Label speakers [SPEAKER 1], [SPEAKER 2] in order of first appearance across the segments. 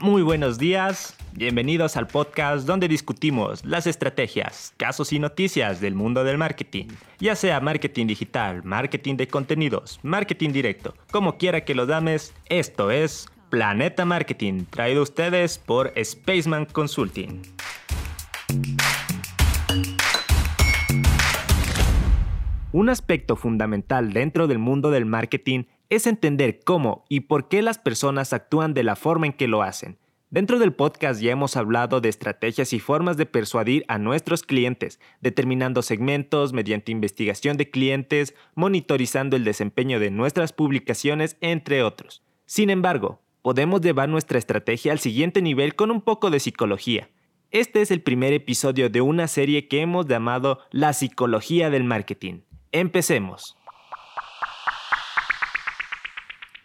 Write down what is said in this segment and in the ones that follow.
[SPEAKER 1] Muy buenos días, bienvenidos al podcast donde discutimos las estrategias, casos y noticias del mundo del marketing, ya sea marketing digital, marketing de contenidos, marketing directo, como quiera que lo dames, esto es Planeta Marketing, traído a ustedes por Spaceman Consulting. Un aspecto fundamental dentro del mundo del marketing es entender cómo y por qué las personas actúan de la forma en que lo hacen. Dentro del podcast ya hemos hablado de estrategias y formas de persuadir a nuestros clientes, determinando segmentos mediante investigación de clientes, monitorizando el desempeño de nuestras publicaciones, entre otros. Sin embargo, podemos llevar nuestra estrategia al siguiente nivel con un poco de psicología. Este es el primer episodio de una serie que hemos llamado La psicología del marketing. Empecemos.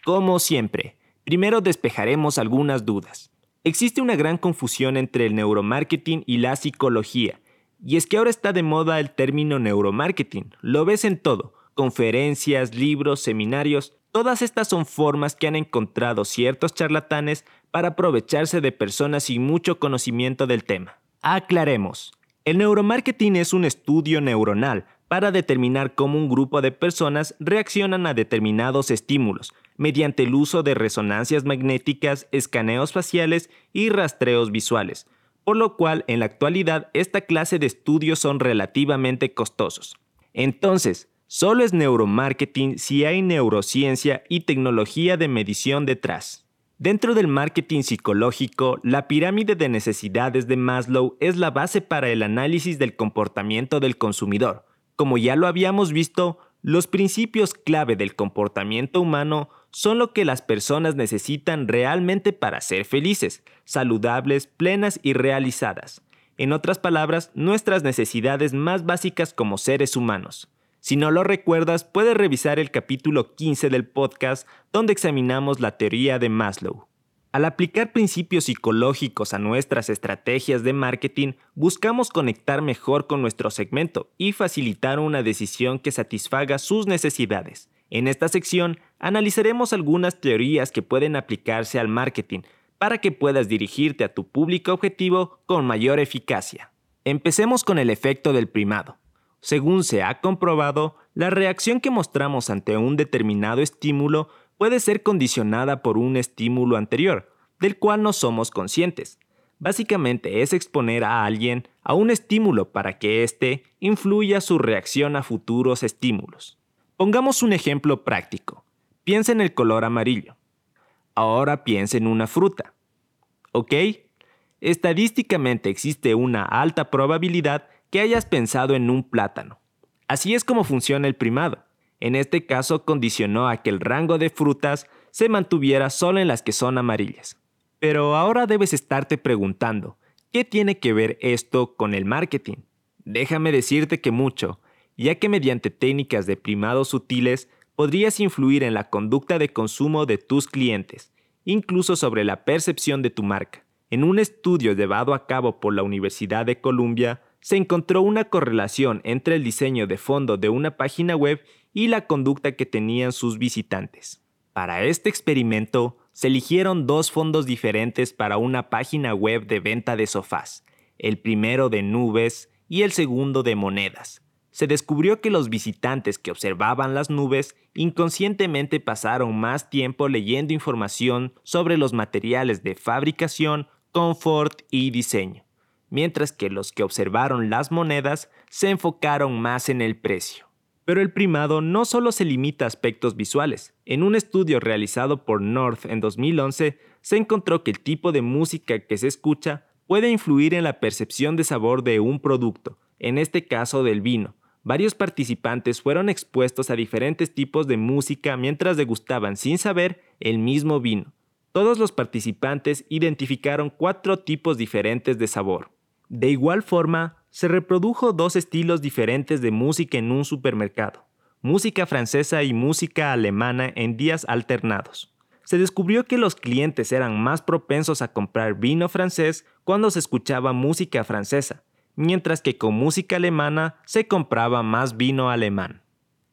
[SPEAKER 1] Como siempre, primero despejaremos algunas dudas. Existe una gran confusión entre el neuromarketing y la psicología, y es que ahora está de moda el término neuromarketing. Lo ves en todo, conferencias, libros, seminarios, todas estas son formas que han encontrado ciertos charlatanes para aprovecharse de personas sin mucho conocimiento del tema. Aclaremos, el neuromarketing es un estudio neuronal para determinar cómo un grupo de personas reaccionan a determinados estímulos, mediante el uso de resonancias magnéticas, escaneos faciales y rastreos visuales, por lo cual en la actualidad esta clase de estudios son relativamente costosos. Entonces, solo es neuromarketing si hay neurociencia y tecnología de medición detrás. Dentro del marketing psicológico, la pirámide de necesidades de Maslow es la base para el análisis del comportamiento del consumidor, como ya lo habíamos visto, los principios clave del comportamiento humano son lo que las personas necesitan realmente para ser felices, saludables, plenas y realizadas. En otras palabras, nuestras necesidades más básicas como seres humanos. Si no lo recuerdas, puedes revisar el capítulo 15 del podcast donde examinamos la teoría de Maslow. Al aplicar principios psicológicos a nuestras estrategias de marketing, buscamos conectar mejor con nuestro segmento y facilitar una decisión que satisfaga sus necesidades. En esta sección analizaremos algunas teorías que pueden aplicarse al marketing para que puedas dirigirte a tu público objetivo con mayor eficacia. Empecemos con el efecto del primado. Según se ha comprobado, la reacción que mostramos ante un determinado estímulo puede ser condicionada por un estímulo anterior, del cual no somos conscientes. Básicamente es exponer a alguien a un estímulo para que éste influya su reacción a futuros estímulos. Pongamos un ejemplo práctico. Piensa en el color amarillo. Ahora piensa en una fruta. ¿Ok? Estadísticamente existe una alta probabilidad que hayas pensado en un plátano. Así es como funciona el primado. En este caso condicionó a que el rango de frutas se mantuviera solo en las que son amarillas. Pero ahora debes estarte preguntando, ¿qué tiene que ver esto con el marketing? Déjame decirte que mucho, ya que mediante técnicas de primados sutiles podrías influir en la conducta de consumo de tus clientes, incluso sobre la percepción de tu marca. En un estudio llevado a cabo por la Universidad de Columbia, se encontró una correlación entre el diseño de fondo de una página web y la conducta que tenían sus visitantes. Para este experimento, se eligieron dos fondos diferentes para una página web de venta de sofás, el primero de nubes y el segundo de monedas. Se descubrió que los visitantes que observaban las nubes inconscientemente pasaron más tiempo leyendo información sobre los materiales de fabricación, confort y diseño, mientras que los que observaron las monedas se enfocaron más en el precio. Pero el primado no solo se limita a aspectos visuales. En un estudio realizado por North en 2011, se encontró que el tipo de música que se escucha puede influir en la percepción de sabor de un producto, en este caso del vino. Varios participantes fueron expuestos a diferentes tipos de música mientras degustaban sin saber el mismo vino. Todos los participantes identificaron cuatro tipos diferentes de sabor. De igual forma, se reprodujo dos estilos diferentes de música en un supermercado, música francesa y música alemana en días alternados. Se descubrió que los clientes eran más propensos a comprar vino francés cuando se escuchaba música francesa, mientras que con música alemana se compraba más vino alemán.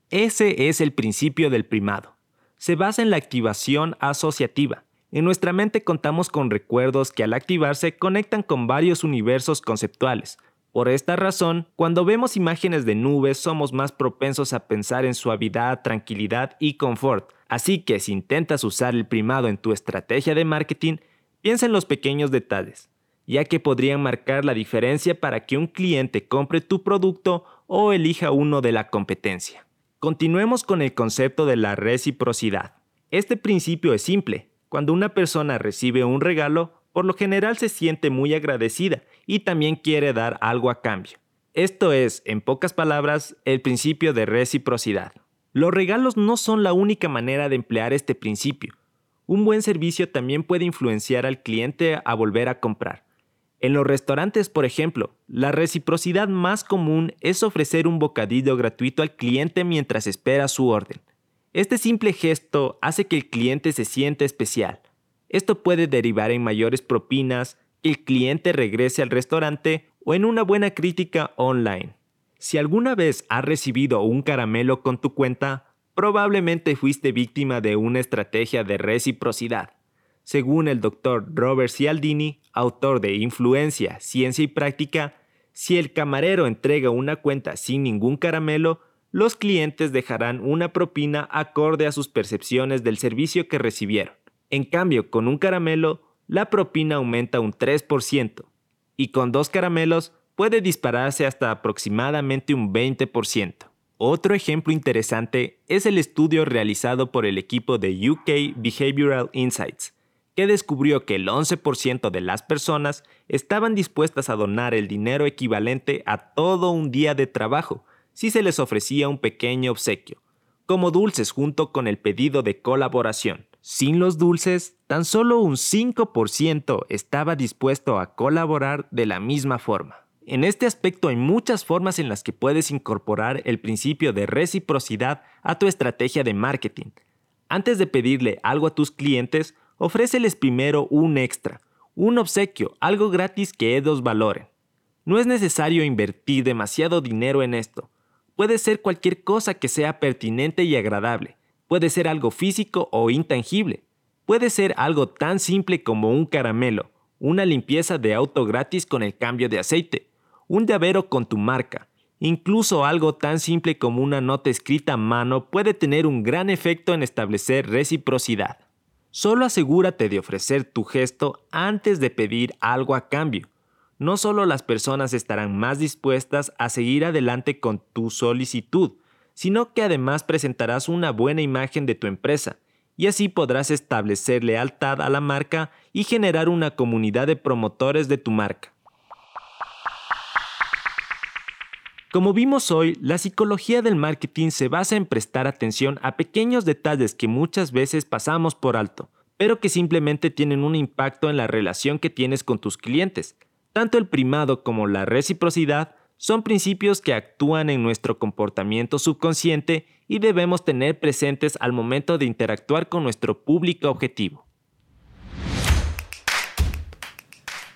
[SPEAKER 1] Ese es el principio del primado. Se basa en la activación asociativa, En nuestra mente contamos con recuerdos que al activarse conectan con varios universos conceptuales. Por esta razón, cuando vemos imágenes de nubes somos más propensos a pensar en suavidad, tranquilidad y confort. Así que si intentas usar el primado en tu estrategia de marketing, piensa en los pequeños detalles, ya que podrían marcar la diferencia para que un cliente compre tu producto o elija uno de la competencia. Continuemos con el concepto de la reciprocidad. Este principio es simple. Cuando una persona recibe un regalo, por lo general se siente muy agradecida y también quiere dar algo a cambio. Esto es, en pocas palabras, el principio de reciprocidad. Los regalos no son la única manera de emplear este principio. Un buen servicio también puede influenciar al cliente a volver a comprar. En los restaurantes, por ejemplo, la reciprocidad más común es ofrecer un bocadillo gratuito al cliente mientras espera su orden. Este simple gesto hace que el cliente se sienta especial. Esto puede derivar en mayores propinas, que el cliente regrese al restaurante o en una buena crítica online. Si alguna vez has recibido un caramelo con tu cuenta, probablemente fuiste víctima de una estrategia de reciprocidad. Según el doctor Robert Cialdini, autor de Influencia, Ciencia y Práctica, si el camarero entrega una cuenta sin ningún caramelo, los clientes dejarán una propina acorde a sus percepciones del servicio que recibieron. En cambio, con un caramelo, la propina aumenta un 3% y con dos caramelos puede dispararse hasta aproximadamente un 20%. Otro ejemplo interesante es el estudio realizado por el equipo de UK Behavioral Insights, que descubrió que el 11% de las personas estaban dispuestas a donar el dinero equivalente a todo un día de trabajo si se les ofrecía un pequeño obsequio, como dulces junto con el pedido de colaboración. Sin los dulces, tan solo un 5% estaba dispuesto a colaborar de la misma forma. En este aspecto hay muchas formas en las que puedes incorporar el principio de reciprocidad a tu estrategia de marketing. Antes de pedirle algo a tus clientes, ofréceles primero un extra, un obsequio, algo gratis que ellos valoren. No es necesario invertir demasiado dinero en esto. Puede ser cualquier cosa que sea pertinente y agradable. Puede ser algo físico o intangible. Puede ser algo tan simple como un caramelo, una limpieza de auto gratis con el cambio de aceite, un llavero con tu marca. Incluso algo tan simple como una nota escrita a mano puede tener un gran efecto en establecer reciprocidad. Solo asegúrate de ofrecer tu gesto antes de pedir algo a cambio. No solo las personas estarán más dispuestas a seguir adelante con tu solicitud, sino que además presentarás una buena imagen de tu empresa, y así podrás establecer lealtad a la marca y generar una comunidad de promotores de tu marca. Como vimos hoy, la psicología del marketing se basa en prestar atención a pequeños detalles que muchas veces pasamos por alto, pero que simplemente tienen un impacto en la relación que tienes con tus clientes. Tanto el primado como la reciprocidad son principios que actúan en nuestro comportamiento subconsciente y debemos tener presentes al momento de interactuar con nuestro público objetivo.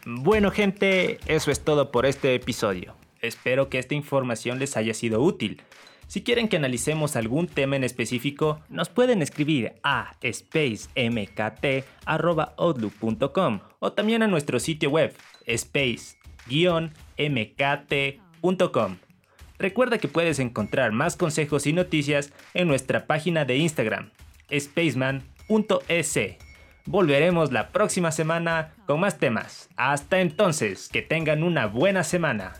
[SPEAKER 1] Bueno gente, eso es todo por este episodio. Espero que esta información les haya sido útil. Si quieren que analicemos algún tema en específico, nos pueden escribir a spacemkt.outlook.com o también a nuestro sitio web space-mkt.com. Recuerda que puedes encontrar más consejos y noticias en nuestra página de Instagram, spaceman.es. Volveremos la próxima semana con más temas. Hasta entonces, que tengan una buena semana.